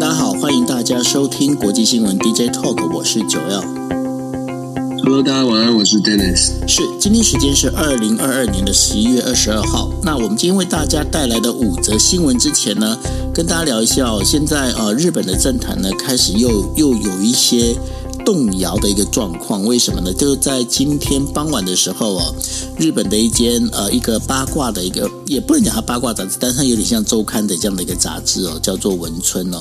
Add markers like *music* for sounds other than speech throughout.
大家好，欢迎大家收听国际新闻 DJ Talk，我是九 L。Hello，大家晚安，我是 Dennis。是，今天时间是二零二二年的十一月二十二号。那我们今天为大家带来的五则新闻之前呢，跟大家聊一下哦，现在呃，日本的政坛呢开始又又有一些。动摇的一个状况，为什么呢？就是在今天傍晚的时候哦，日本的一间呃一个八卦的一个，也不能讲它八卦杂志，但是它有点像周刊的这样的一个杂志哦，叫做文春哦。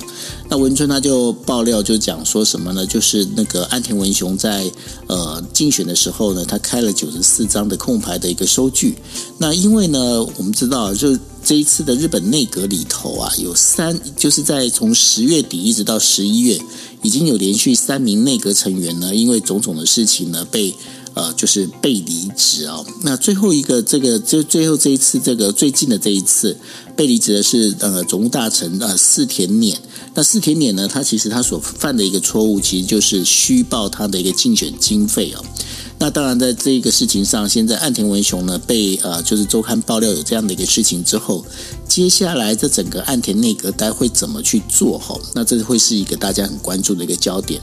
那文春他就爆料就讲说什么呢？就是那个岸田文雄在呃竞选的时候呢，他开了九十四张的空牌的一个收据。那因为呢，我们知道就。这一次的日本内阁里头啊，有三，就是在从十月底一直到十一月，已经有连续三名内阁成员呢，因为种种的事情呢，被呃就是被离职啊。那最后一个这个，这最后这一次这个最近的这一次被离职的是呃总务大臣呃四田勉。那四田勉呢，他其实他所犯的一个错误，其实就是虚报他的一个竞选经费哦。那当然，在这个事情上，现在岸田文雄呢被呃，就是周刊爆料有这样的一个事情之后，接下来这整个岸田内阁该会怎么去做？哈，那这会是一个大家很关注的一个焦点。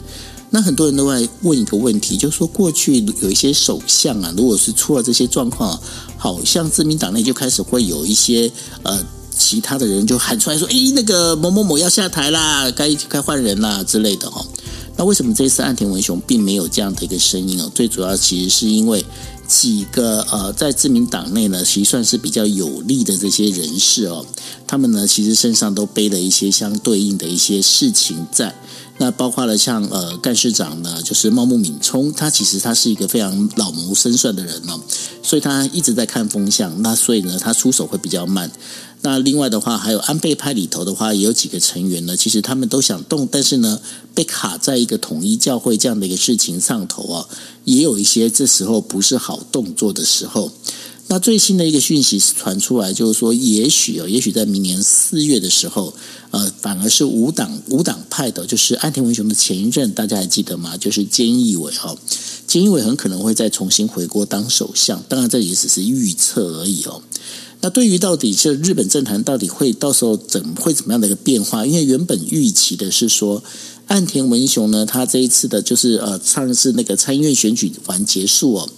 那很多人都在问一个问题，就是说过去有一些首相啊，如果是出了这些状况，好像自民党内就开始会有一些呃其他的人就喊出来说，诶，那个某某某要下台啦，该该换人啦之类的哈。那为什么这次岸田文雄并没有这样的一个声音哦？最主要其实是因为几个呃，在自民党内呢，其实算是比较有利的这些人士哦，他们呢其实身上都背了一些相对应的一些事情在。那包括了像呃干事长呢，就是茂木敏充，他其实他是一个非常老谋深算的人哦，所以他一直在看风向，那所以呢他出手会比较慢。那另外的话，还有安倍派里头的话，也有几个成员呢，其实他们都想动，但是呢被卡在一个统一教会这样的一个事情上头啊，也有一些这时候不是好动作的时候。那最新的一个讯息传出来，就是说，也许哦，也许在明年四月的时候，呃，反而是无党无党派的，就是岸田文雄的前一任，大家还记得吗？就是菅义伟哦，菅义伟很可能会再重新回国当首相，当然这也只是预测而已哦。那对于到底是日本政坛到底会到时候怎会怎么样的一个变化？因为原本预期的是说，岸田文雄呢，他这一次的就是呃，上次那个参议院选举完结束哦。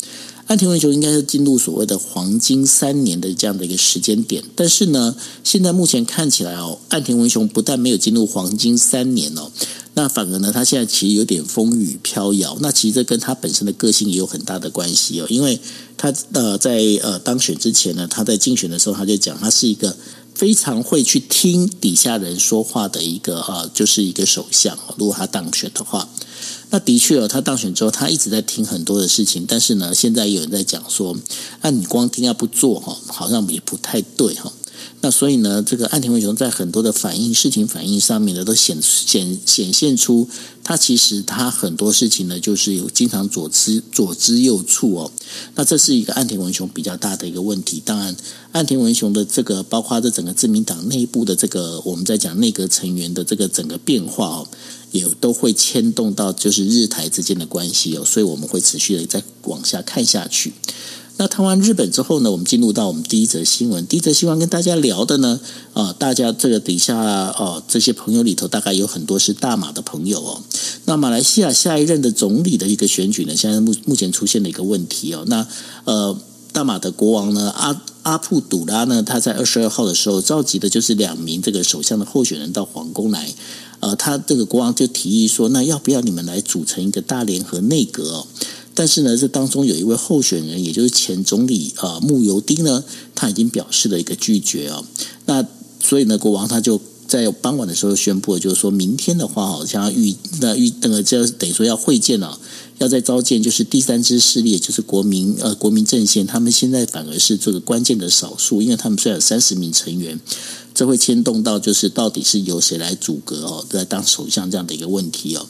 岸田文雄应该是进入所谓的黄金三年的这样的一个时间点，但是呢，现在目前看起来哦，岸田文雄不但没有进入黄金三年哦，那反而呢，他现在其实有点风雨飘摇。那其实这跟他本身的个性也有很大的关系哦，因为他呃在呃当选之前呢，他在竞选的时候他就讲，他是一个非常会去听底下人说话的一个呃，就是一个首相。如果他当选的话。那的确哦，他当选之后，他一直在听很多的事情，但是呢，现在有人在讲说，那，你光听他不做哈，好像也不太对哈。那所以呢，这个岸田文雄在很多的反应、事情反应上面呢，都显显显现出他其实他很多事情呢，就是有经常左支左支右絀哦。那这是一个岸田文雄比较大的一个问题。当然，岸田文雄的这个包括这整个自民党内部的这个我们在讲内阁成员的这个整个变化哦，也都会牵动到就是日台之间的关系哦。所以我们会持续的再往下看下去。那谈完日本之后呢，我们进入到我们第一则新闻。第一则新闻跟大家聊的呢，啊，大家这个底下哦，这些朋友里头大概有很多是大马的朋友哦。那马来西亚下一任的总理的一个选举呢，现在目目前出现了一个问题哦。那呃，大马的国王呢，阿阿布杜拉呢，他在二十二号的时候召集的就是两名这个首相的候选人到皇宫来，呃，他这个国王就提议说，那要不要你们来组成一个大联合内阁？但是呢，这当中有一位候选人，也就是前总理啊慕尤丁呢，他已经表示了一个拒绝啊。那所以呢，国王他就在傍晚的时候宣布，就是说明天的话，好像要预那预那个就等于说要会见了，要再召见，就是第三支势力，就是国民呃国民阵线，他们现在反而是这个关键的少数，因为他们虽然有三十名成员。这会牵动到就是到底是由谁来阻隔哦，在当首相这样的一个问题哦。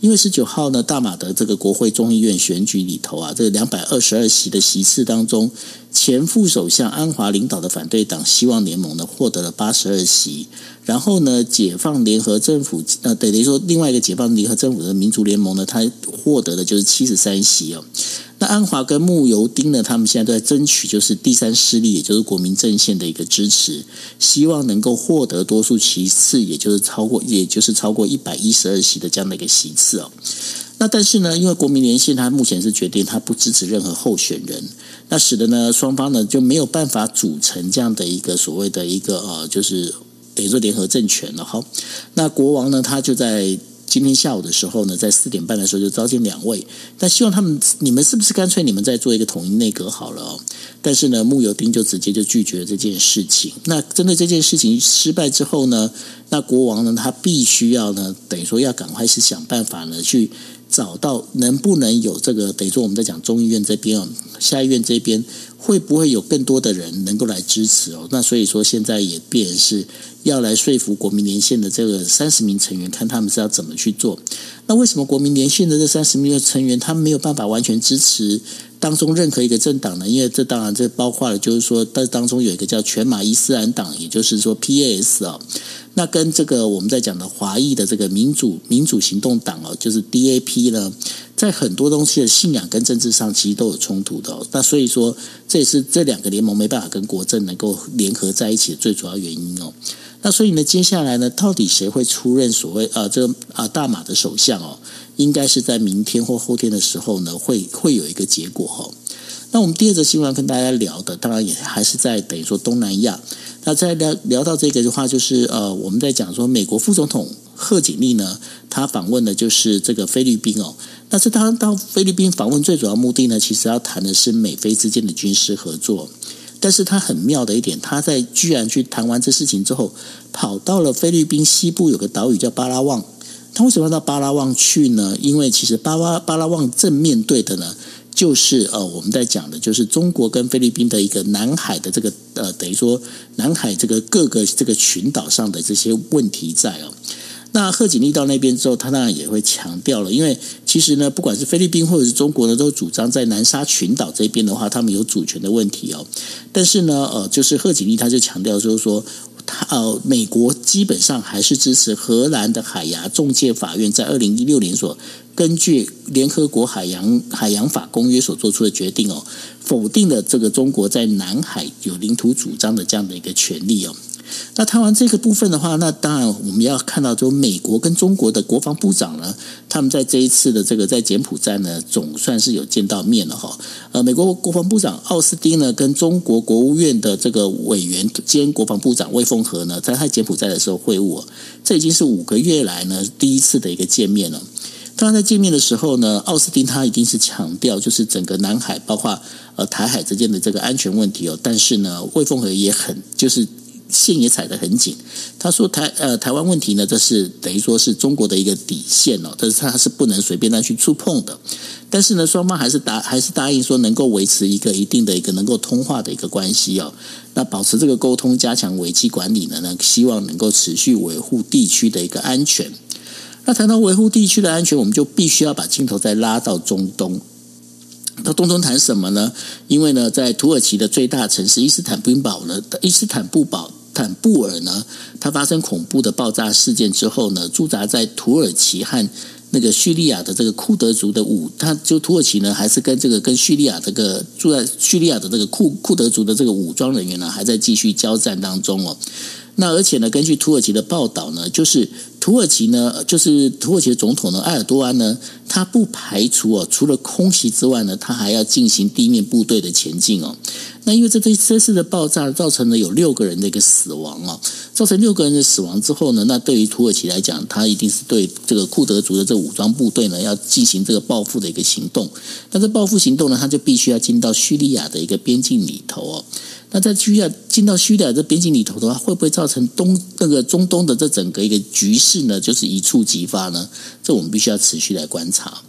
因为十九号呢，大马的这个国会众议院选举里头啊，这个两百二十二席的席次当中，前副首相安华领导的反对党希望联盟呢获得了八十二席，然后呢，解放联合政府呃等于说另外一个解放联合政府的民族联盟呢，他获得的就是七十三席哦。那安华跟慕尤丁呢，他们现在都在争取，就是第三势力，也就是国民阵线的一个支持，希望能够获得多数席次，也就是超过，也就是超过一百一十二席的这样的一个席次哦。那但是呢，因为国民连线，他目前是决定他不支持任何候选人，那使得呢双方呢就没有办法组成这样的一个所谓的一个呃，就是等于说联合政权了。哈，那国王呢，他就在。今天下午的时候呢，在四点半的时候就召见两位，但希望他们，你们是不是干脆你们再做一个统一内阁好了？但是呢，慕尤丁就直接就拒绝了这件事情。那针对这件事情失败之后呢，那国王呢，他必须要呢，等于说要赶快是想办法呢，去找到能不能有这个，等于说我们在讲众议院这边哦，下议院这边会不会有更多的人能够来支持哦？那所以说现在也变是。要来说服国民连线的这个三十名成员，看他们是要怎么去做。那为什么国民连线的这三十名的成员，他们没有办法完全支持当中任何一个政党呢？因为这当然这包括了，就是说，在当中有一个叫全马伊斯兰党，也就是说 PAS 啊。那跟这个我们在讲的华裔的这个民主民主行动党哦，就是 DAP 呢，在很多东西的信仰跟政治上其实都有冲突的。那所以说，这也是这两个联盟没办法跟国政能够联合在一起的最主要原因哦。那所以呢，接下来呢，到底谁会出任所谓啊这个啊大马的首相哦？应该是在明天或后天的时候呢，会会有一个结果哈。那我们第二则新闻跟大家聊的，当然也还是在等于说东南亚。那再聊聊到这个的话，就是呃，我们在讲说美国副总统贺锦丽呢，他访问的就是这个菲律宾哦。那这他到菲律宾访问最主要目的呢，其实要谈的是美菲之间的军事合作。但是他很妙的一点，他在居然去谈完这事情之后，跑到了菲律宾西部有个岛屿叫巴拉望。他为什么要到巴拉望去呢？因为其实巴拉巴拉望正面对的呢，就是呃我们在讲的，就是中国跟菲律宾的一个南海的这个呃等于说南海这个各个这个群岛上的这些问题在哦。那贺锦丽到那边之后，他当然也会强调了，因为其实呢，不管是菲律宾或者是中国呢，都主张在南沙群岛这边的话，他们有主权的问题哦。但是呢，呃，就是贺锦丽他就强调就是说，他呃，美国基本上还是支持荷兰的海牙仲介法院在二零一六年所根据联合国海洋海洋法公约所做出的决定哦，否定了这个中国在南海有领土主张的这样的一个权利哦。那谈完这个部分的话，那当然我们要看到，就美国跟中国的国防部长呢，他们在这一次的这个在柬埔寨呢，总算是有见到面了哈。呃，美国国防部长奥斯汀呢，跟中国国务院的这个委员兼国防部长魏凤和呢，在他柬埔寨的时候会晤，这已经是五个月来呢第一次的一个见面了。当然在见面的时候呢，奥斯汀他一定是强调，就是整个南海包括呃台海之间的这个安全问题哦。但是呢，魏凤和也很就是。线也踩得很紧。他说台呃台湾问题呢，这是等于说是中国的一个底线哦，但是他是不能随便再去触碰的。但是呢，双方还是答还是答应说能够维持一个一定的一个能够通话的一个关系哦。那保持这个沟通，加强危机管理呢，呢希望能够持续维护地区的一个安全。那谈到维护地区的安全，我们就必须要把镜头再拉到中东。到东东谈什么呢？因为呢，在土耳其的最大城市伊斯坦布堡呢，伊斯坦布堡。坦布尔呢，它发生恐怖的爆炸事件之后呢，驻扎在土耳其和那个叙利亚的这个库德族的武，他就土耳其呢，还是跟这个跟叙利亚这个住在叙利亚的这个库库德族的这个武装人员呢，还在继续交战当中哦。那而且呢，根据土耳其的报道呢，就是土耳其呢，就是土耳其的总统呢，埃尔多安呢，他不排除哦，除了空袭之外呢，他还要进行地面部队的前进哦。那因为这这这次的爆炸造成了有六个人的一个死亡哦，造成六个人的死亡之后呢，那对于土耳其来讲，他一定是对这个库德族的这武装部队呢，要进行这个报复的一个行动。那这报复行动呢，他就必须要进到叙利亚的一个边境里头哦。那在叙利亚进到叙利亚这边境里头的话，会不会造成东那个中东的这整个一个局势呢？就是一触即发呢？这我们必须要持续来观察。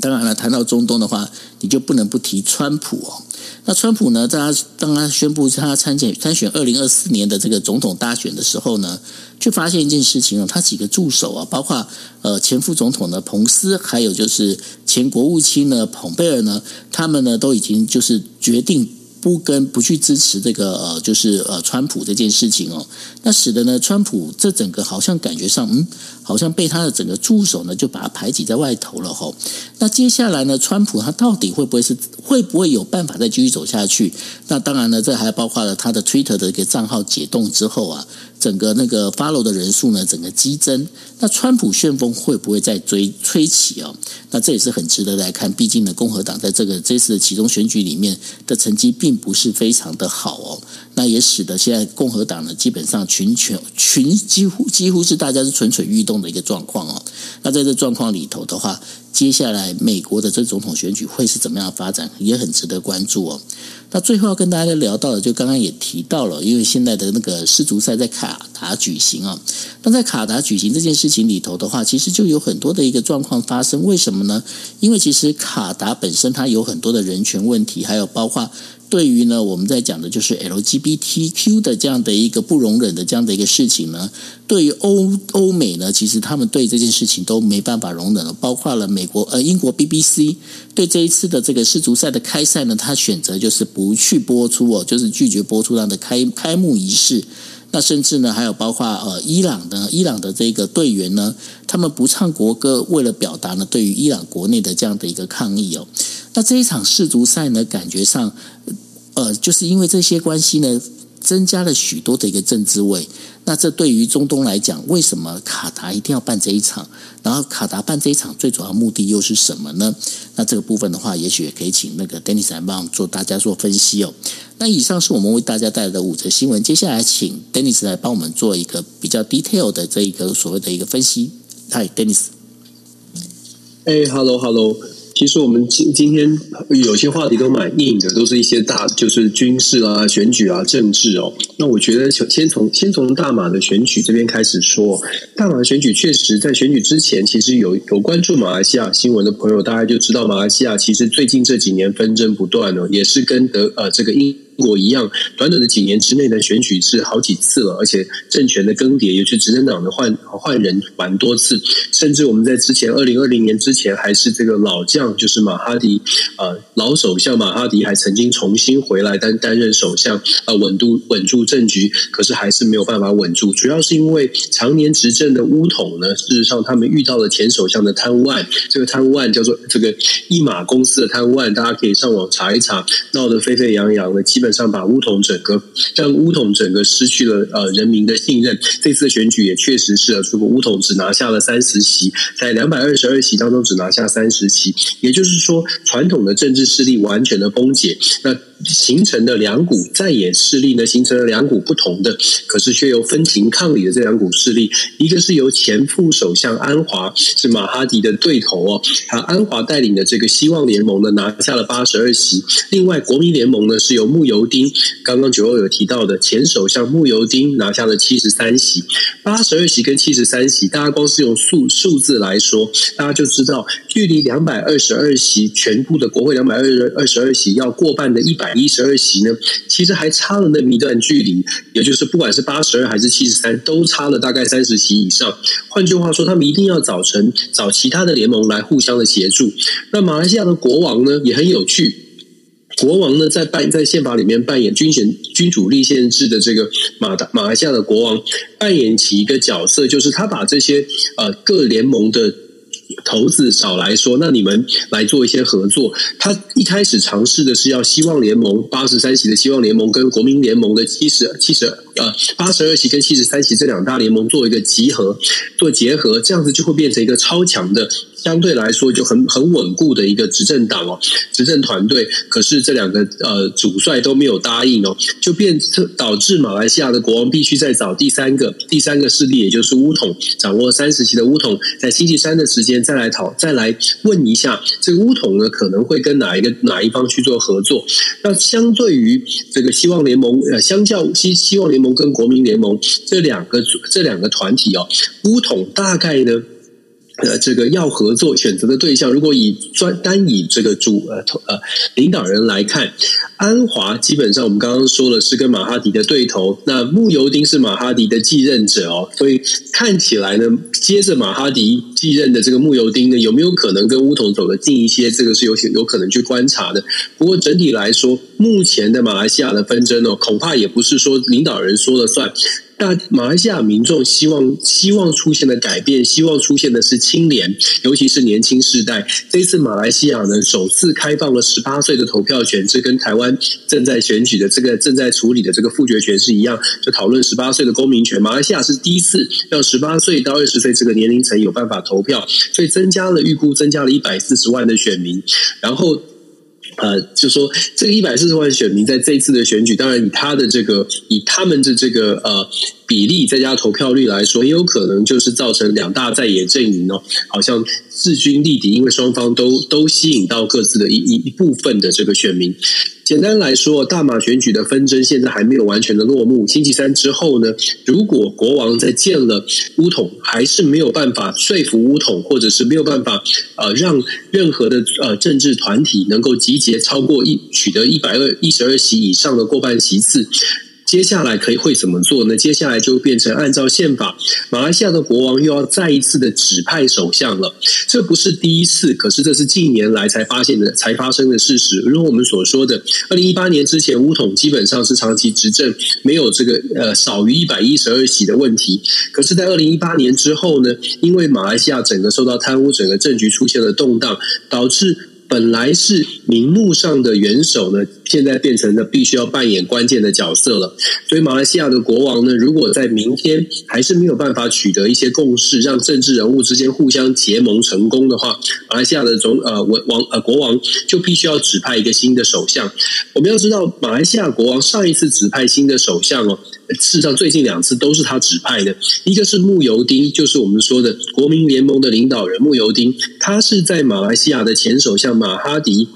当然了，谈到中东的话，你就不能不提川普哦。那川普呢，在他当他宣布他参选参选二零二四年的这个总统大选的时候呢，却发现一件事情哦，他几个助手啊，包括呃前副总统的彭斯，还有就是前国务卿呢蓬佩尔呢，他们呢都已经就是决定。不跟不去支持这个呃，就是呃川普这件事情哦，那使得呢川普这整个好像感觉上嗯，好像被他的整个助手呢就把他排挤在外头了吼。那接下来呢，川普他到底会不会是会不会有办法再继续走下去？那当然呢，这还包括了他的 Twitter 的一个账号解冻之后啊。整个那个 follow 的人数呢，整个激增，那川普旋风会不会再追吹起哦？那这也是很值得来看。毕竟呢，共和党在这个这次的其中选举里面的成绩并不是非常的好哦。那也使得现在共和党呢，基本上群群群几乎几乎是大家是蠢蠢欲动的一个状况哦。那在这状况里头的话，接下来美国的这总统选举会是怎么样发展，也很值得关注哦。那最后要跟大家聊到的，就刚刚也提到了，因为现在的那个世足赛在卡达举行啊。那在卡达举行这件事情里头的话，其实就有很多的一个状况发生。为什么呢？因为其实卡达本身它有很多的人权问题，还有包括。对于呢，我们在讲的就是 LGBTQ 的这样的一个不容忍的这样的一个事情呢，对于欧欧美呢，其实他们对这件事情都没办法容忍了。包括了美国呃英国 BBC 对这一次的这个世足赛的开赛呢，他选择就是不去播出哦，就是拒绝播出他的开开幕仪式。那甚至呢，还有包括呃伊朗的伊朗的这个队员呢，他们不唱国歌，为了表达呢对于伊朗国内的这样的一个抗议哦。那这一场世足赛呢，感觉上，呃，就是因为这些关系呢，增加了许多的一个政治味。那这对于中东来讲，为什么卡达一定要办这一场？然后卡达办这一场最主要目的又是什么呢？那这个部分的话，也许也可以请那个 Dennis 来帮做大家做分析哦。那以上是我们为大家带来的五则新闻，接下来请 Dennis 来帮我们做一个比较 detail 的这一个所谓的一个分析。Hi，Dennis。哎，Hello，Hello。其实我们今今天有些话题都蛮硬的，都是一些大，就是军事啊、选举啊、政治哦。那我觉得先从先从大马的选举这边开始说。大马的选举确实在选举之前，其实有有关注马来西亚新闻的朋友，大家就知道马来西亚其实最近这几年纷争不断哦，也是跟德呃这个英。国一样，短短的几年之内呢选举是好几次了，而且政权的更迭，尤其执政党的换换人蛮多次，甚至我们在之前二零二零年之前，还是这个老将，就是马哈迪，呃，老首相马哈迪还曾经重新回来担担任首相，呃，稳住稳住政局，可是还是没有办法稳住，主要是因为常年执政的巫统呢，事实上他们遇到了前首相的贪污案，这个贪污案叫做这个一马公司的贪污案，大家可以上网查一查，闹得沸沸扬扬的，基本。上把乌统整个让乌统整个失去了呃人民的信任。这次选举也确实是，如果乌统只拿下了三十席，在两百二十二席当中只拿下三十席，也就是说传统的政治势力完全的崩解。那形成的两股在野势力呢，形成了两股不同的，可是却又分庭抗礼的这两股势力。一个是由前副首相安华是马哈迪的对头哦，他安华带领的这个希望联盟呢拿下了八十二席，另外国民联盟呢是由慕尤丁，刚刚九欧有提到的前首相慕尤丁拿下了七十三席，八十二席跟七十三席，大家光是用数数字来说，大家就知道距离两百二十二席全部的国会两百二二十二席要过半的一百。百一十二席呢，其实还差了那么一段距离，也就是不管是八十二还是七十三，都差了大概三十席以上。换句话说，他们一定要找成找其他的联盟来互相的协助。那马来西亚的国王呢，也很有趣。国王呢，在扮在宪法里面扮演君贤君主立宪制的这个马达马来西亚的国王，扮演起一个角色，就是他把这些呃各联盟的。投资少来说，那你们来做一些合作。他一开始尝试的是要希望联盟八十三席的希望联盟跟国民联盟的七十七十呃八十二席跟七十三席这两大联盟做一个集合做结合，这样子就会变成一个超强的。相对来说就很很稳固的一个执政党哦，执政团队。可是这两个呃主帅都没有答应哦，就变成导致马来西亚的国王必须再找第三个第三个势力，也就是巫统，掌握三十席的巫统，在星期三的时间再来讨再来问一下这个巫统呢可能会跟哪一个哪一方去做合作？那相对于这个希望联盟呃，相较希希望联盟跟国民联盟这两个这两个团体哦，巫统大概呢。呃，这个要合作选择的对象，如果以专单以这个主呃呃领导人来看，安华基本上我们刚刚说了是跟马哈迪的对头，那慕尤丁是马哈迪的继任者哦，所以看起来呢，接着马哈迪继任的这个慕尤丁呢，有没有可能跟乌统走得近一些？这个是有有可能去观察的。不过整体来说，目前的马来西亚的纷争哦，恐怕也不是说领导人说了算。那马来西亚民众希望希望出现的改变，希望出现的是清廉，尤其是年轻世代。这一次马来西亚呢，首次开放了十八岁的投票权，这跟台湾正在选举的这个正在处理的这个复决权是一样，就讨论十八岁的公民权。马来西亚是第一次让十八岁到二十岁这个年龄层有办法投票，所以增加了预估增加了一百四十万的选民，然后。呃，就说这个一百四十万选民在这一次的选举，当然以他的这个以他们的这个呃比例再加投票率来说，也有可能就是造成两大在野阵营哦，好像势均力敌，因为双方都都吸引到各自的一一一部分的这个选民。简单来说，大马选举的纷争现在还没有完全的落幕。星期三之后呢，如果国王在见了乌统，还是没有办法说服乌统，或者是没有办法呃让任何的呃政治团体能够集结超过一取得一百二一十二席以上的过半席次。接下来可以会怎么做呢？接下来就变成按照宪法，马来西亚的国王又要再一次的指派首相了。这不是第一次，可是这是近年来才发现的、才发生的事实。如我们所说的，二零一八年之前，巫统基本上是长期执政，没有这个呃少于一百一十二席的问题。可是，在二零一八年之后呢，因为马来西亚整个受到贪污，整个政局出现了动荡，导致。本来是名目上的元首呢，现在变成了必须要扮演关键的角色了。所以马来西亚的国王呢，如果在明天还是没有办法取得一些共识，让政治人物之间互相结盟成功的话，马来西亚的总呃王呃国王就必须要指派一个新的首相。我们要知道，马来西亚国王上一次指派新的首相哦。事实上，最近两次都是他指派的。一个是慕尤丁，就是我们说的国民联盟的领导人慕尤丁，他是在马来西亚的前首相马哈迪。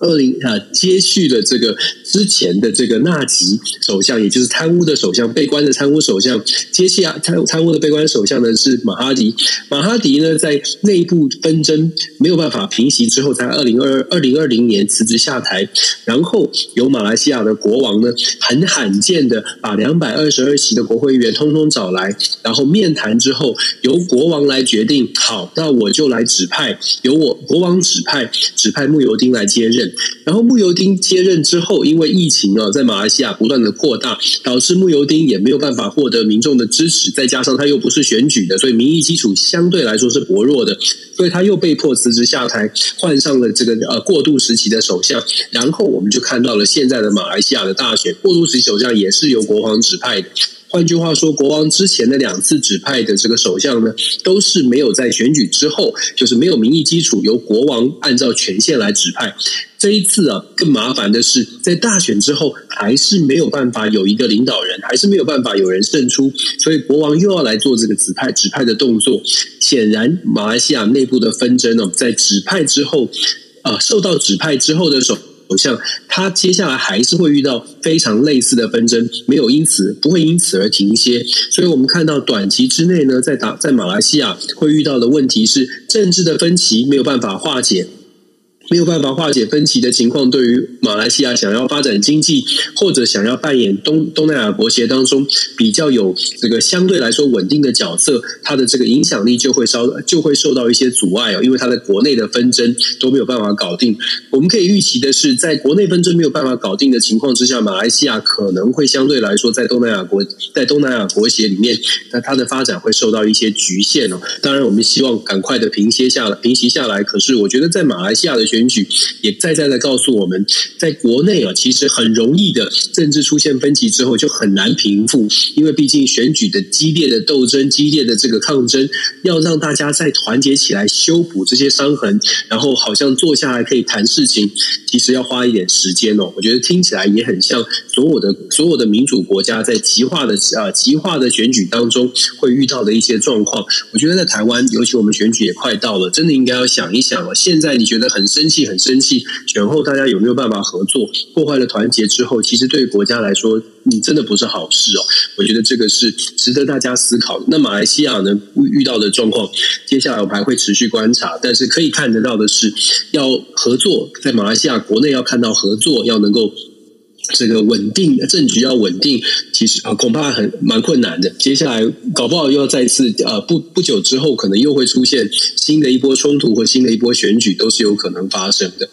二零啊，接续了这个之前的这个纳吉首相，也就是贪污的首相，被关的贪污首相。接下贪贪污的被关首相呢是马哈迪。马哈迪呢在内部纷争没有办法平息之后，在二零二二零二零年辞职下台。然后由马来西亚的国王呢，很罕见的把两百二十二席的国会议员通通找来，然后面谈之后，由国王来决定。好，那我就来指派，由我国王指派，指派慕尤丁来接任。然后慕尤丁接任之后，因为疫情啊，在马来西亚不断的扩大，导致慕尤丁也没有办法获得民众的支持，再加上他又不是选举的，所以民意基础相对来说是薄弱的，所以他又被迫辞职下台，换上了这个呃过渡时期的首相。然后我们就看到了现在的马来西亚的大选，过渡时期首相也是由国王指派的。换句话说，国王之前的两次指派的这个首相呢，都是没有在选举之后，就是没有民意基础，由国王按照权限来指派。这一次啊，更麻烦的是，在大选之后，还是没有办法有一个领导人，还是没有办法有人胜出，所以国王又要来做这个指派指派的动作。显然，马来西亚内部的纷争呢，在指派之后，啊，受到指派之后的首。首相，他接下来还是会遇到非常类似的纷争，没有因此不会因此而停歇。所以我们看到短期之内呢，在打在马来西亚会遇到的问题是政治的分歧没有办法化解。没有办法化解分歧的情况，对于马来西亚想要发展经济或者想要扮演东东南亚国协当中比较有这个相对来说稳定的角色，它的这个影响力就会稍 *laughs* 就会受到一些阻碍哦，因为它的国内的纷争都没有办法搞定。我们可以预期的是，在国内纷争没有办法搞定的情况之下，马来西亚可能会相对来说在东南亚国在东南亚国协里面，那它的发展会受到一些局限哦。当然，我们希望赶快的平息下来，平息下来。可是，我觉得在马来西亚的选选举也再再的告诉我们，在国内啊，其实很容易的政治出现分歧之后就很难平复，因为毕竟选举的激烈的斗争、激烈的这个抗争，要让大家再团结起来修补这些伤痕，然后好像坐下来可以谈事情，其实要花一点时间哦。我觉得听起来也很像所有的所有的民主国家在极化的啊极化的选举当中会遇到的一些状况。我觉得在台湾，尤其我们选举也快到了，真的应该要想一想了。现在你觉得很生气，很生气，选后大家有没有办法合作？破坏了团结之后，其实对于国家来说，你，真的不是好事哦。我觉得这个是值得大家思考。那马来西亚呢，遇到的状况，接下来我还会持续观察。但是可以看得到的是，要合作，在马来西亚国内要看到合作，要能够。这个稳定政局要稳定，其实啊恐怕很蛮困难的。接下来搞不好又要再次呃不不久之后，可能又会出现新的一波冲突或新的一波选举，都是有可能发生的。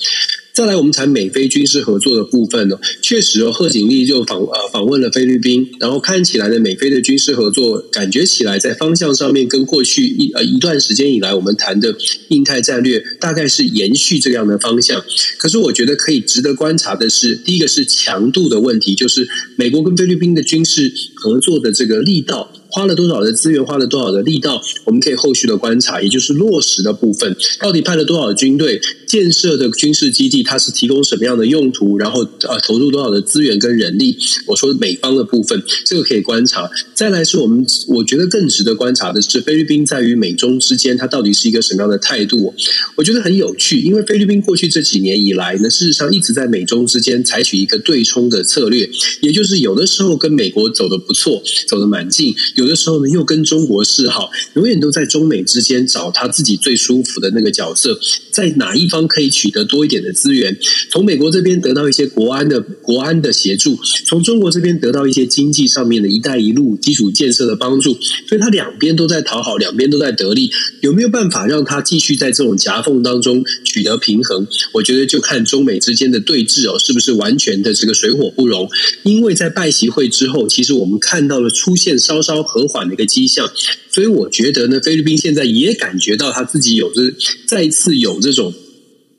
再来，我们谈美菲军事合作的部分呢，确实哦，贺锦丽就访呃访问了菲律宾，然后看起来的美菲的军事合作，感觉起来在方向上面跟过去一呃一段时间以来我们谈的印太战略大概是延续这样的方向。可是我觉得可以值得观察的是，第一个是强度的问题，就是美国跟菲律宾的军事合作的这个力道。花了多少的资源，花了多少的力道，我们可以后续的观察，也就是落实的部分，到底派了多少军队，建设的军事基地，它是提供什么样的用途，然后呃投入多少的资源跟人力。我说美方的部分，这个可以观察。再来是我们我觉得更值得观察的是菲律宾在于美中之间，它到底是一个什么样的态度？我觉得很有趣，因为菲律宾过去这几年以来呢，事实上一直在美中之间采取一个对冲的策略，也就是有的时候跟美国走得不错，走得蛮近。有的时候呢，又跟中国示好，永远都在中美之间找他自己最舒服的那个角色，在哪一方可以取得多一点的资源，从美国这边得到一些国安的国安的协助，从中国这边得到一些经济上面的一带一路基础建设的帮助，所以他两边都在讨好，两边都在得利，有没有办法让他继续在这种夹缝当中取得平衡？我觉得就看中美之间的对峙哦，是不是完全的这个水火不容？因为在拜习会之后，其实我们看到了出现稍稍。和缓的一个迹象，所以我觉得呢，菲律宾现在也感觉到他自己有这再次有这种。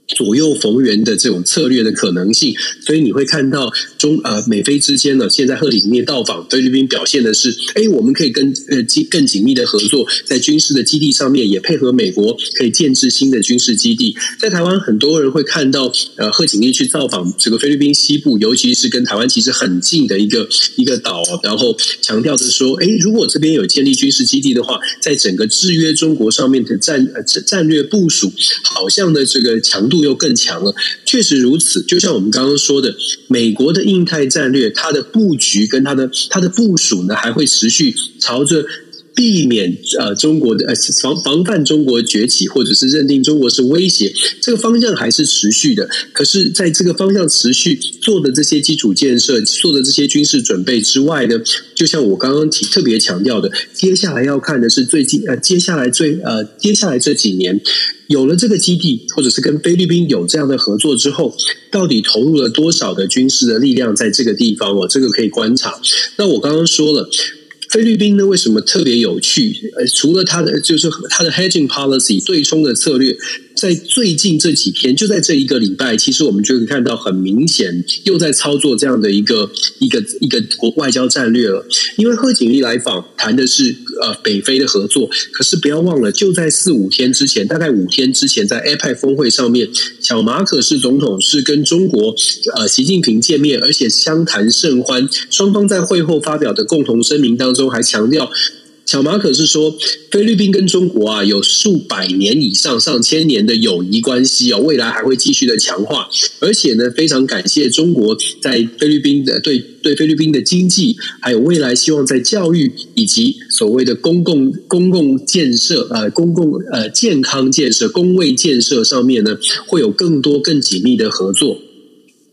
左右逢源的这种策略的可能性，所以你会看到中呃美菲之间呢，现在贺锦丽到访菲律宾，表现的是，哎，我们可以跟呃紧更紧密的合作，在军事的基地上面也配合美国，可以建置新的军事基地。在台湾，很多人会看到呃贺锦丽去造访这个菲律宾西部，尤其是跟台湾其实很近的一个一个岛，然后强调是说，哎，如果这边有建立军事基地的话，在整个制约中国上面的战战略部署，好像的这个强度。又更强了，确实如此。就像我们刚刚说的，美国的印太战略，它的布局跟它的它的部署呢，还会持续朝着。避免呃中国的呃防防范中国崛起，或者是认定中国是威胁，这个方向还是持续的。可是，在这个方向持续做的这些基础建设、做的这些军事准备之外呢，就像我刚刚提特别强调的，接下来要看的是最近呃，接下来最呃，接下来这几年有了这个基地，或者是跟菲律宾有这样的合作之后，到底投入了多少的军事的力量在这个地方哦？这个可以观察。那我刚刚说了。菲律宾呢，为什么特别有趣？呃，除了它的就是它的 hedging policy 对冲的策略。在最近这几天，就在这一个礼拜，其实我们就可以看到很明显又在操作这样的一个一个一个国外交战略了。因为贺锦丽来访谈的是呃北非的合作，可是不要忘了，就在四五天之前，大概五天之前，在 APEC 峰会上面，小马可是总统是跟中国呃习近平见面，而且相谈甚欢，双方在会后发表的共同声明当中还强调。小马可是说，菲律宾跟中国啊有数百年以上、上千年的友谊关系哦，未来还会继续的强化。而且呢，非常感谢中国在菲律宾的对对菲律宾的经济，还有未来希望在教育以及所谓的公共公共建设呃公共呃健康建设、公卫建设上面呢，会有更多更紧密的合作。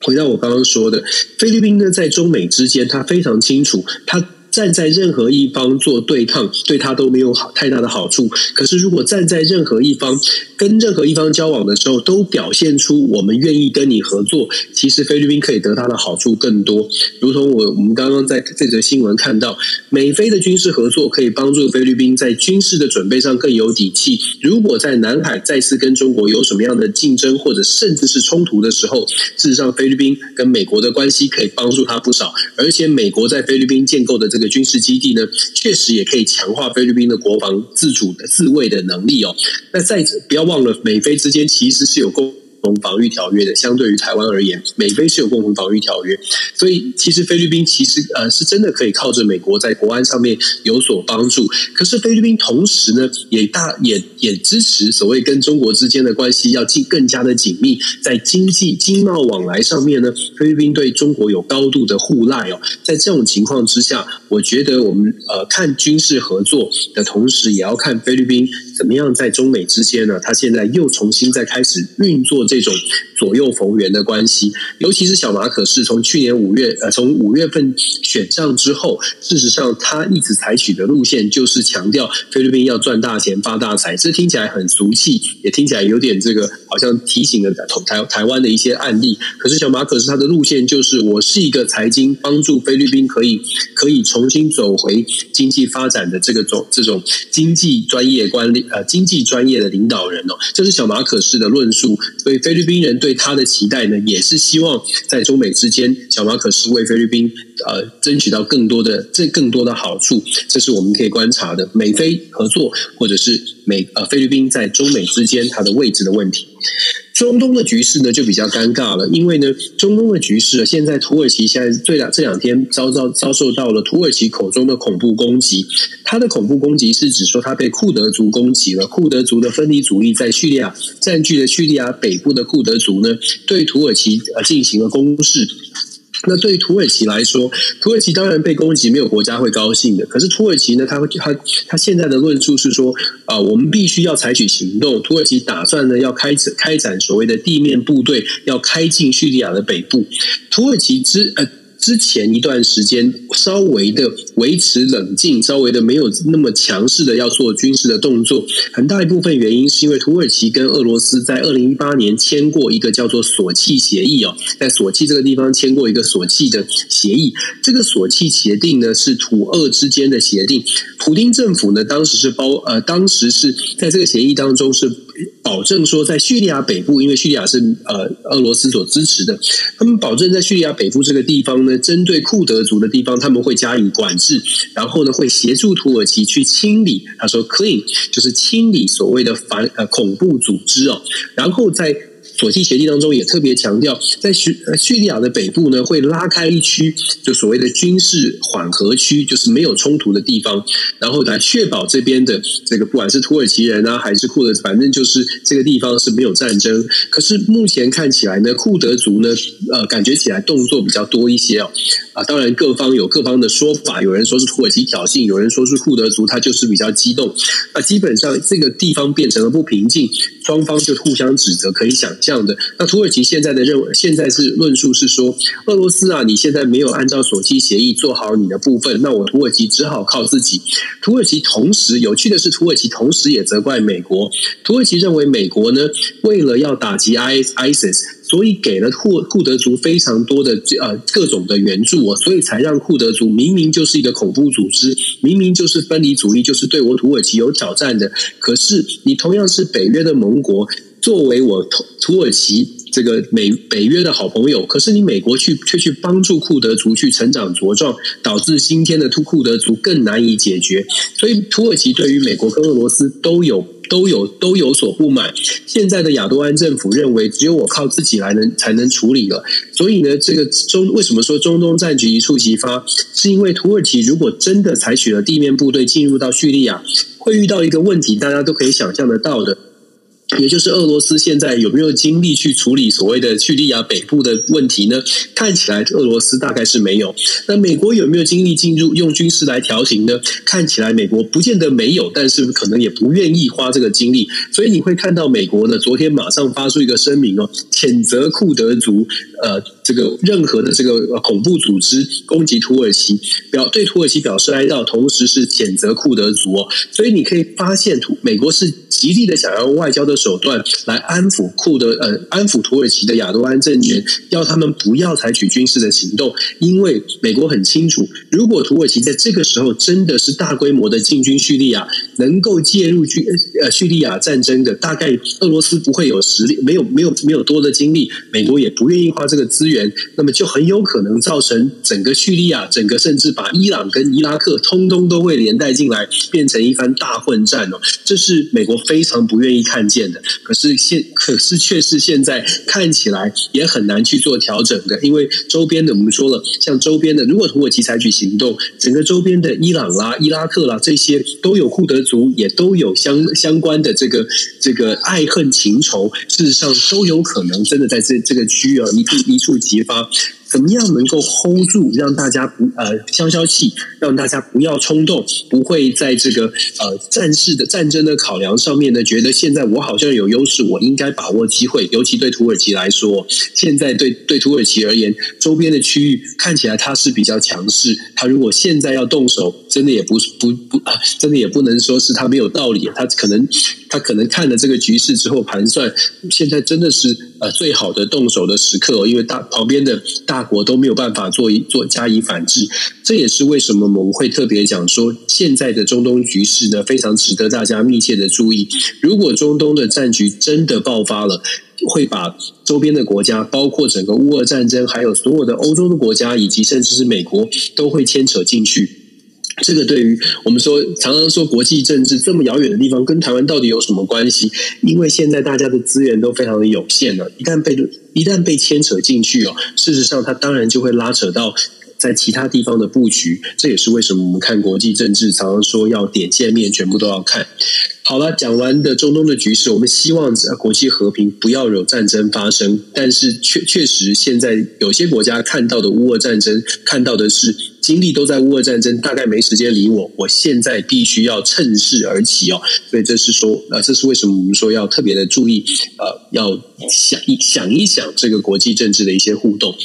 回到我刚刚说的，菲律宾呢在中美之间，他非常清楚他。站在任何一方做对抗，对他都没有好太大的好处。可是，如果站在任何一方，跟任何一方交往的时候，都表现出我们愿意跟你合作，其实菲律宾可以得到的好处更多。如同我我们刚刚在这则新闻看到，美菲的军事合作可以帮助菲律宾在军事的准备上更有底气。如果在南海再次跟中国有什么样的竞争，或者甚至是冲突的时候，事实上菲律宾跟美国的关系可以帮助他不少。而且，美国在菲律宾建构的这个。军事基地呢，确实也可以强化菲律宾的国防自主的自卫的能力哦。那再者，不要忘了，美菲之间其实是有共同防御条约的，相对于台湾而言，美菲是有共同防御条约，所以其实菲律宾其实呃是真的可以靠着美国在国安上面有所帮助。可是菲律宾同时呢，也大也也支持所谓跟中国之间的关系要进更加的紧密，在经济经贸往来上面呢，菲律宾对中国有高度的互赖哦。在这种情况之下，我觉得我们呃看军事合作的同时，也要看菲律宾怎么样在中美之间呢，他现在又重新再开始运作这种左右逢源的关系。尤其是小马可是从去年五月呃从五月份选上之后，事实上他一直采取的路线就是强调菲律宾要赚大钱发大财，这听起来很俗气，也听起来有点这个好像提醒了台台湾的一些案例。可是小马可是他的路线就是我是一个财经帮助菲律宾可以可以重新走回经济发展的这个种这种经济专业观念呃经济专业的领导人哦，这是小马可士的论述。所以菲律宾人对他的期待呢，也是希望在中美之间，小马可是为菲律宾呃争取到更多的这更多的好处，这是我们可以观察的美菲合作或者是美呃菲律宾在中美之间它的位置的问题。中东的局势呢就比较尴尬了，因为呢，中东的局势现在土耳其现在最两这两天遭遭遭受到了土耳其口中的恐怖攻击。他的恐怖攻击是指说他被库德族攻击了，库德族的分离主义在叙利亚占据了叙利亚北部的库德族呢，对土耳其呃进行了攻势。那对于土耳其来说，土耳其当然被攻击，没有国家会高兴的。可是土耳其呢，他会他他现在的论述是说，啊、我们必须要采取行动。土耳其打算呢，要开展开展所谓的地面部队，要开进叙利亚的北部。土耳其之呃。之前一段时间稍微的维持冷静，稍微的没有那么强势的要做军事的动作，很大一部分原因是因为土耳其跟俄罗斯在二零一八年签过一个叫做索契协议哦，在索契这个地方签过一个索契的协议，这个索契协定呢是土俄之间的协定，普丁政府呢当时是包呃当时是在这个协议当中是。保证说，在叙利亚北部，因为叙利亚是呃俄罗斯所支持的，他们保证在叙利亚北部这个地方呢，针对库德族的地方，他们会加以管制，然后呢，会协助土耳其去清理。他说，clean 就是清理所谓的反呃恐怖组织哦，然后在。索契协议当中也特别强调，在叙叙利亚的北部呢，会拉开一区，就所谓的军事缓和区，就是没有冲突的地方，然后来确保这边的这个不管是土耳其人啊，还是库德，反正就是这个地方是没有战争。可是目前看起来呢，库德族呢，呃，感觉起来动作比较多一些哦。啊，当然各方有各方的说法，有人说是土耳其挑衅，有人说是库德族他就是比较激动。那基本上这个地方变成了不平静，双方就互相指责，可以想。象的，那土耳其现在的认为，现在是论述是说，俄罗斯啊，你现在没有按照索契协议做好你的部分，那我土耳其只好靠自己。土耳其同时有趣的是，土耳其同时也责怪美国。土耳其认为美国呢，为了要打击 ISIS，所以给了库库德族非常多的呃各种的援助哦，所以才让库德族明明就是一个恐怖组织，明明就是分离主义，就是对我土耳其有挑战的。可是你同样是北约的盟国。作为我土土耳其这个美北约的好朋友，可是你美国去却去帮助库德族去成长茁壮，导致今天的突库德族更难以解决。所以土耳其对于美国跟俄罗斯都有都有都有所不满。现在的亚多安政府认为，只有我靠自己来能才能处理了。所以呢，这个中为什么说中东战局一触即发？是因为土耳其如果真的采取了地面部队进入到叙利亚，会遇到一个问题，大家都可以想象得到的。也就是俄罗斯现在有没有精力去处理所谓的叙利亚北部的问题呢？看起来俄罗斯大概是没有。那美国有没有精力进入用军事来调停呢？看起来美国不见得没有，但是可能也不愿意花这个精力。所以你会看到美国呢，昨天马上发出一个声明哦，谴责库德族呃这个任何的这个恐怖组织攻击土耳其，表对土耳其表示哀悼，同时是谴责库德族哦。所以你可以发现，土美国是极力的想要外交的。手段来安抚库德呃，安抚土耳其的亚多安政权，要他们不要采取军事的行动，因为美国很清楚，如果土耳其在这个时候真的是大规模的进军叙利亚，能够介入叙呃叙利亚战争的，大概俄罗斯不会有实力，没有没有没有多的精力，美国也不愿意花这个资源，那么就很有可能造成整个叙利亚，整个甚至把伊朗跟伊拉克通通都会连带进来，变成一番大混战哦。这是美国非常不愿意看见的。可是现可是却是现在看起来也很难去做调整的，因为周边的我们说了，像周边的，如果土耳其采取行动，整个周边的伊朗啦、伊拉克啦这些都有库德族，也都有相相关的这个这个爱恨情仇，事实上都有可能真的在这这个区域啊一触一触即发。怎么样能够 hold 住，让大家不呃消消气，让大家不要冲动，不会在这个呃战事的战争的考量上面呢，觉得现在我好像有优势，我应该把握机会。尤其对土耳其来说，现在对对土耳其而言，周边的区域看起来它是比较强势。它如果现在要动手，真的也不不不啊，真的也不能说是它没有道理。它可能他可能看了这个局势之后盘算，现在真的是呃最好的动手的时刻，因为大旁边的大。国都没有办法做一做加以反制，这也是为什么我们会特别讲说，现在的中东局势呢，非常值得大家密切的注意。如果中东的战局真的爆发了，会把周边的国家，包括整个乌俄战争，还有所有的欧洲的国家，以及甚至是美国，都会牵扯进去。这个对于我们说，常常说国际政治这么遥远的地方，跟台湾到底有什么关系？因为现在大家的资源都非常的有限了，一旦被一旦被牵扯进去哦，事实上它当然就会拉扯到在其他地方的布局。这也是为什么我们看国际政治，常常说要点线面，全部都要看。好了，讲完的中东的局势，我们希望国际和平，不要有战争发生。但是确确实，现在有些国家看到的乌俄战争，看到的是。精力都在乌俄战争，大概没时间理我。我现在必须要趁势而起哦，所以这是说，呃，这是为什么我们说要特别的注意，呃，要想一想一想这个国际政治的一些互动。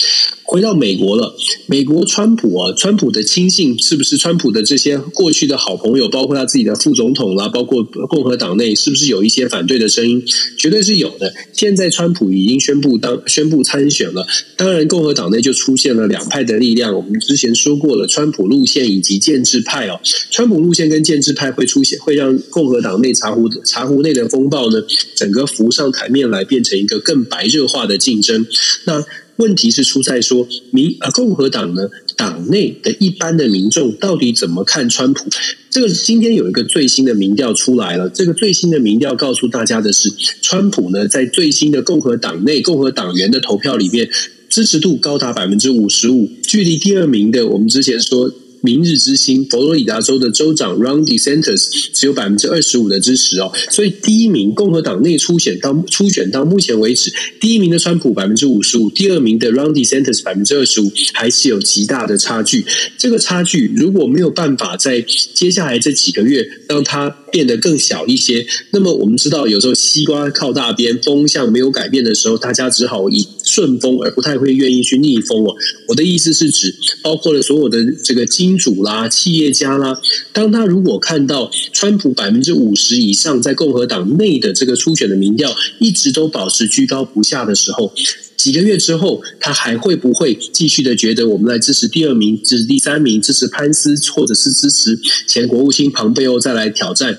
回到美国了，美国川普啊，川普的亲信是不是川普的这些过去的好朋友，包括他自己的副总统啦，包括共和党内，是不是有一些反对的声音？绝对是有的。现在川普已经宣布当宣布参选了，当然共和党内就出现了两派的力量。我们之前说过。过了川普路线以及建制派哦，川普路线跟建制派会出现，会让共和党内茶壶茶壶内的风暴呢，整个浮上台面来，变成一个更白热化的竞争。那问题是出在说民呃共和党呢，党内的一般的民众到底怎么看川普？这个今天有一个最新的民调出来了，这个最新的民调告诉大家的是，川普呢在最新的共和党内共和党员的投票里面。支持度高达百分之五十五，距离第二名的我们之前说。明日之星，佛罗里达州的州长 Ron DeSantis 只有百分之二十五的支持哦，所以第一名共和党内初选到初选到目前为止，第一名的川普百分之五十五，第二名的 Ron DeSantis 百分之二十五，还是有极大的差距。这个差距如果没有办法在接下来这几个月让它变得更小一些，那么我们知道有时候西瓜靠大边，风向没有改变的时候，大家只好以顺风，而不太会愿意去逆风哦。我的意思是指包括了所有的这个金主啦、企业家啦，当他如果看到川普百分之五十以上在共和党内的这个初选的民调一直都保持居高不下的时候，几个月之后，他还会不会继续的觉得我们来支持第二名、支持第三名、支持潘斯，或者是支持前国务卿庞贝欧再来挑战？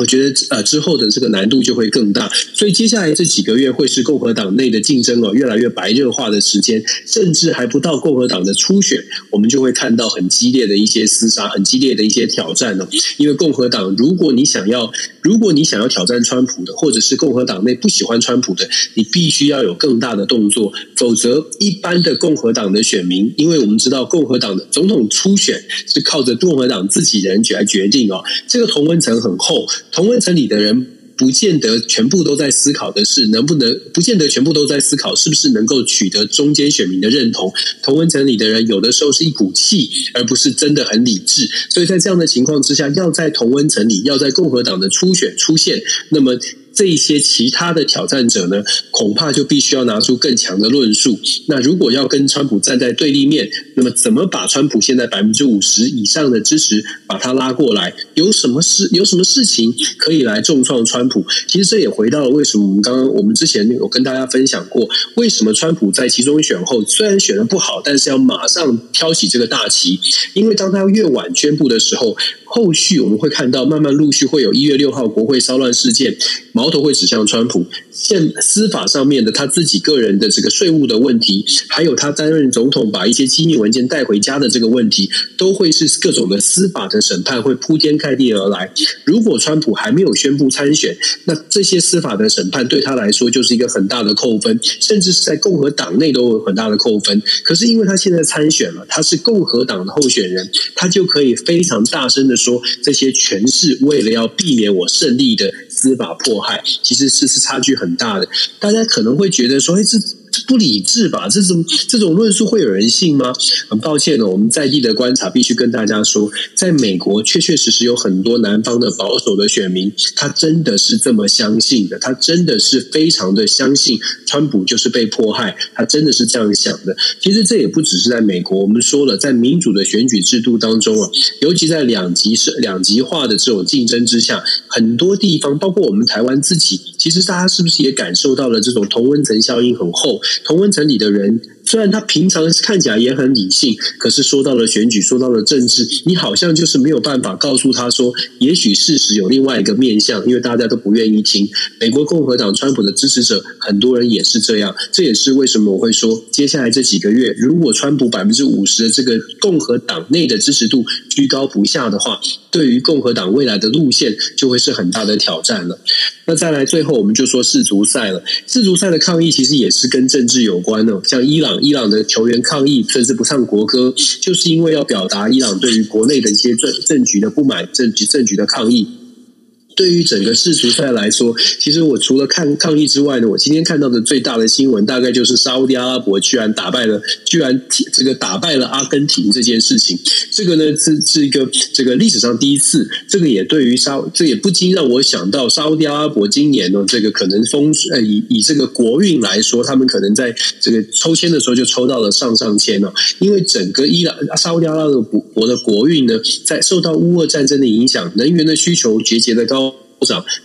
我觉得呃之后的这个难度就会更大，所以接下来这几个月会是共和党内的竞争哦越来越白热化的时间，甚至还不到共和党的初选，我们就会看到很激烈的一些厮杀，很激烈的一些挑战哦。因为共和党，如果你想要，如果你想要挑战川普的，或者是共和党内不喜欢川普的，你必须要有更大的动作，否则一般的共和党的选民，因为我们知道共和党的总统初选是靠着共和党自己人来决定哦，这个同温层很厚。同温层里的人不见得全部都在思考的是能不能，不见得全部都在思考是不是能够取得中间选民的认同。同温层里的人有的时候是一股气，而不是真的很理智。所以在这样的情况之下，要在同温层里，要在共和党的初选出现，那么这一些其他的挑战者呢，恐怕就必须要拿出更强的论述。那如果要跟川普站在对立面，那么怎么把川普现在百分之五十以上的支持把他拉过来？有什么事？有什么事情可以来重创川普？其实这也回到了为什么我们刚刚我们之前有跟大家分享过，为什么川普在其中选后虽然选得不好，但是要马上挑起这个大旗，因为当他越晚宣布的时候。后续我们会看到，慢慢陆续会有一月六号国会骚乱事件，矛头会指向川普。现司法上面的他自己个人的这个税务的问题，还有他担任总统把一些机密文件带回家的这个问题，都会是各种的司法的审判会铺天盖地而来。如果川普还没有宣布参选，那这些司法的审判对他来说就是一个很大的扣分，甚至是在共和党内都有很大的扣分。可是因为他现在参选了，他是共和党的候选人，他就可以非常大声的说。这些全是为了要避免我胜利的司法迫害，其实是是差距很大的。大家可能会觉得说，哎，这。不理智吧？这种这种论述会有人信吗？很抱歉呢，我们在地的观察必须跟大家说，在美国确确实实有很多南方的保守的选民，他真的是这么相信的，他真的是非常的相信川普就是被迫害，他真的是这样想的。其实这也不只是在美国，我们说了，在民主的选举制度当中啊，尤其在两极是两极化的这种竞争之下，很多地方，包括我们台湾自己，其实大家是不是也感受到了这种同温层效应很厚？同温层里的人。虽然他平常看起来也很理性，可是说到了选举，说到了政治，你好像就是没有办法告诉他说，也许事实有另外一个面向，因为大家都不愿意听。美国共和党川普的支持者，很多人也是这样。这也是为什么我会说，接下来这几个月，如果川普百分之五十的这个共和党内的支持度居高不下的话，对于共和党未来的路线就会是很大的挑战了。那再来，最后我们就说世足赛了。世足赛的抗议其实也是跟政治有关的，像伊朗。伊朗的球员抗议，甚至不唱国歌，就是因为要表达伊朗对于国内的一些政政局的不满，政局政局的抗议。对于整个世足赛来说，其实我除了看抗议之外呢，我今天看到的最大的新闻，大概就是沙乌地阿拉伯居然打败了，居然这个打败了阿根廷这件事情。这个呢是是一个这个历史上第一次，这个也对于沙，这也不禁让我想到沙乌地阿拉伯今年呢，这个可能风呃以以这个国运来说，他们可能在这个抽签的时候就抽到了上上签了，因为整个伊朗沙乌地阿拉伯国的国运呢，在受到乌俄战争的影响，能源的需求节节的高。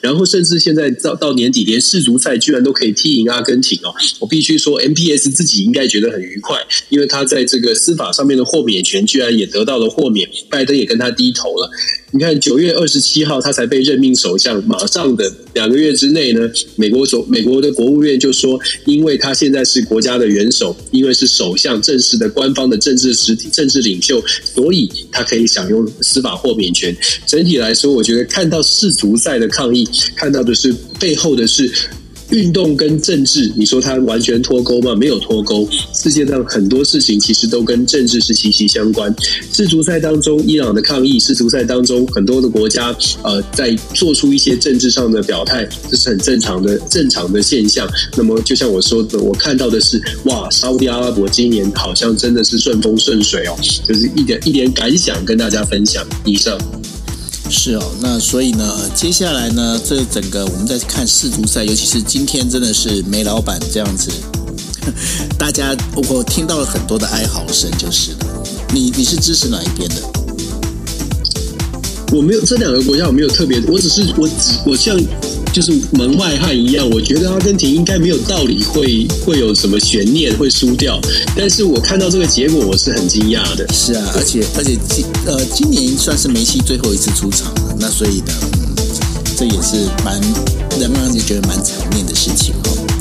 然后甚至现在到到年底，连世足赛居然都可以踢赢阿根廷哦！我必须说，MPS 自己应该觉得很愉快，因为他在这个司法上面的豁免权居然也得到了豁免，拜登也跟他低头了。你看，九月二十七号他才被任命首相，马上的两个月之内呢，美国总美国的国务院就说，因为他现在是国家的元首，因为是首相正式的官方的政治实体、政治领袖，所以他可以享用司法豁免权。整体来说，我觉得看到世足赛的抗议，看到的是背后的是。运动跟政治，你说它完全脱钩吗？没有脱钩。世界上很多事情其实都跟政治是息息相关。世足赛当中，伊朗的抗议；世足赛当中，很多的国家呃在做出一些政治上的表态，这是很正常的正常的现象。那么，就像我说的，我看到的是，哇，沙乌地阿拉伯今年好像真的是顺风顺水哦，就是一点一点感想跟大家分享。以上。是哦，那所以呢，接下来呢，这整个我们在看世足赛，尤其是今天，真的是梅老板这样子，*laughs* 大家我听到了很多的哀嚎声，就是了。你你是支持哪一边的？我没有这两个国家，我没有特别，我只是我只我像。就是门外汉一样，我觉得阿根廷应该没有道理会会有什么悬念会输掉，但是我看到这个结果，我是很惊讶的。是啊，而且而且今呃今年算是梅西最后一次出场了，那所以呢，这也是蛮让人觉得蛮残念的事情哦。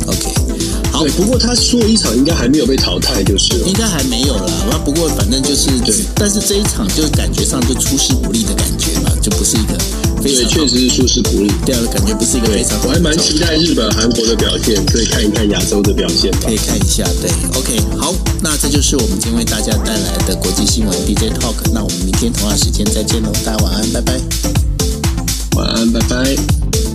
好，不过他输了一场应该还没有被淘汰，就是了应该还没有啦。那不过反正就是对，但是这一场就感觉上就出师不利的感觉嘛，就不是一个。对，确实是出师不利。这样的感觉不是一个非常好。我还蛮期待日本、韩国的表现，可以看一看亚洲的表现。可以看一下，对，OK，好，那这就是我们今天为大家带来的国际新闻 DJ Talk。那我们明天同样时间再见喽，大家晚安，拜拜。晚安，拜拜。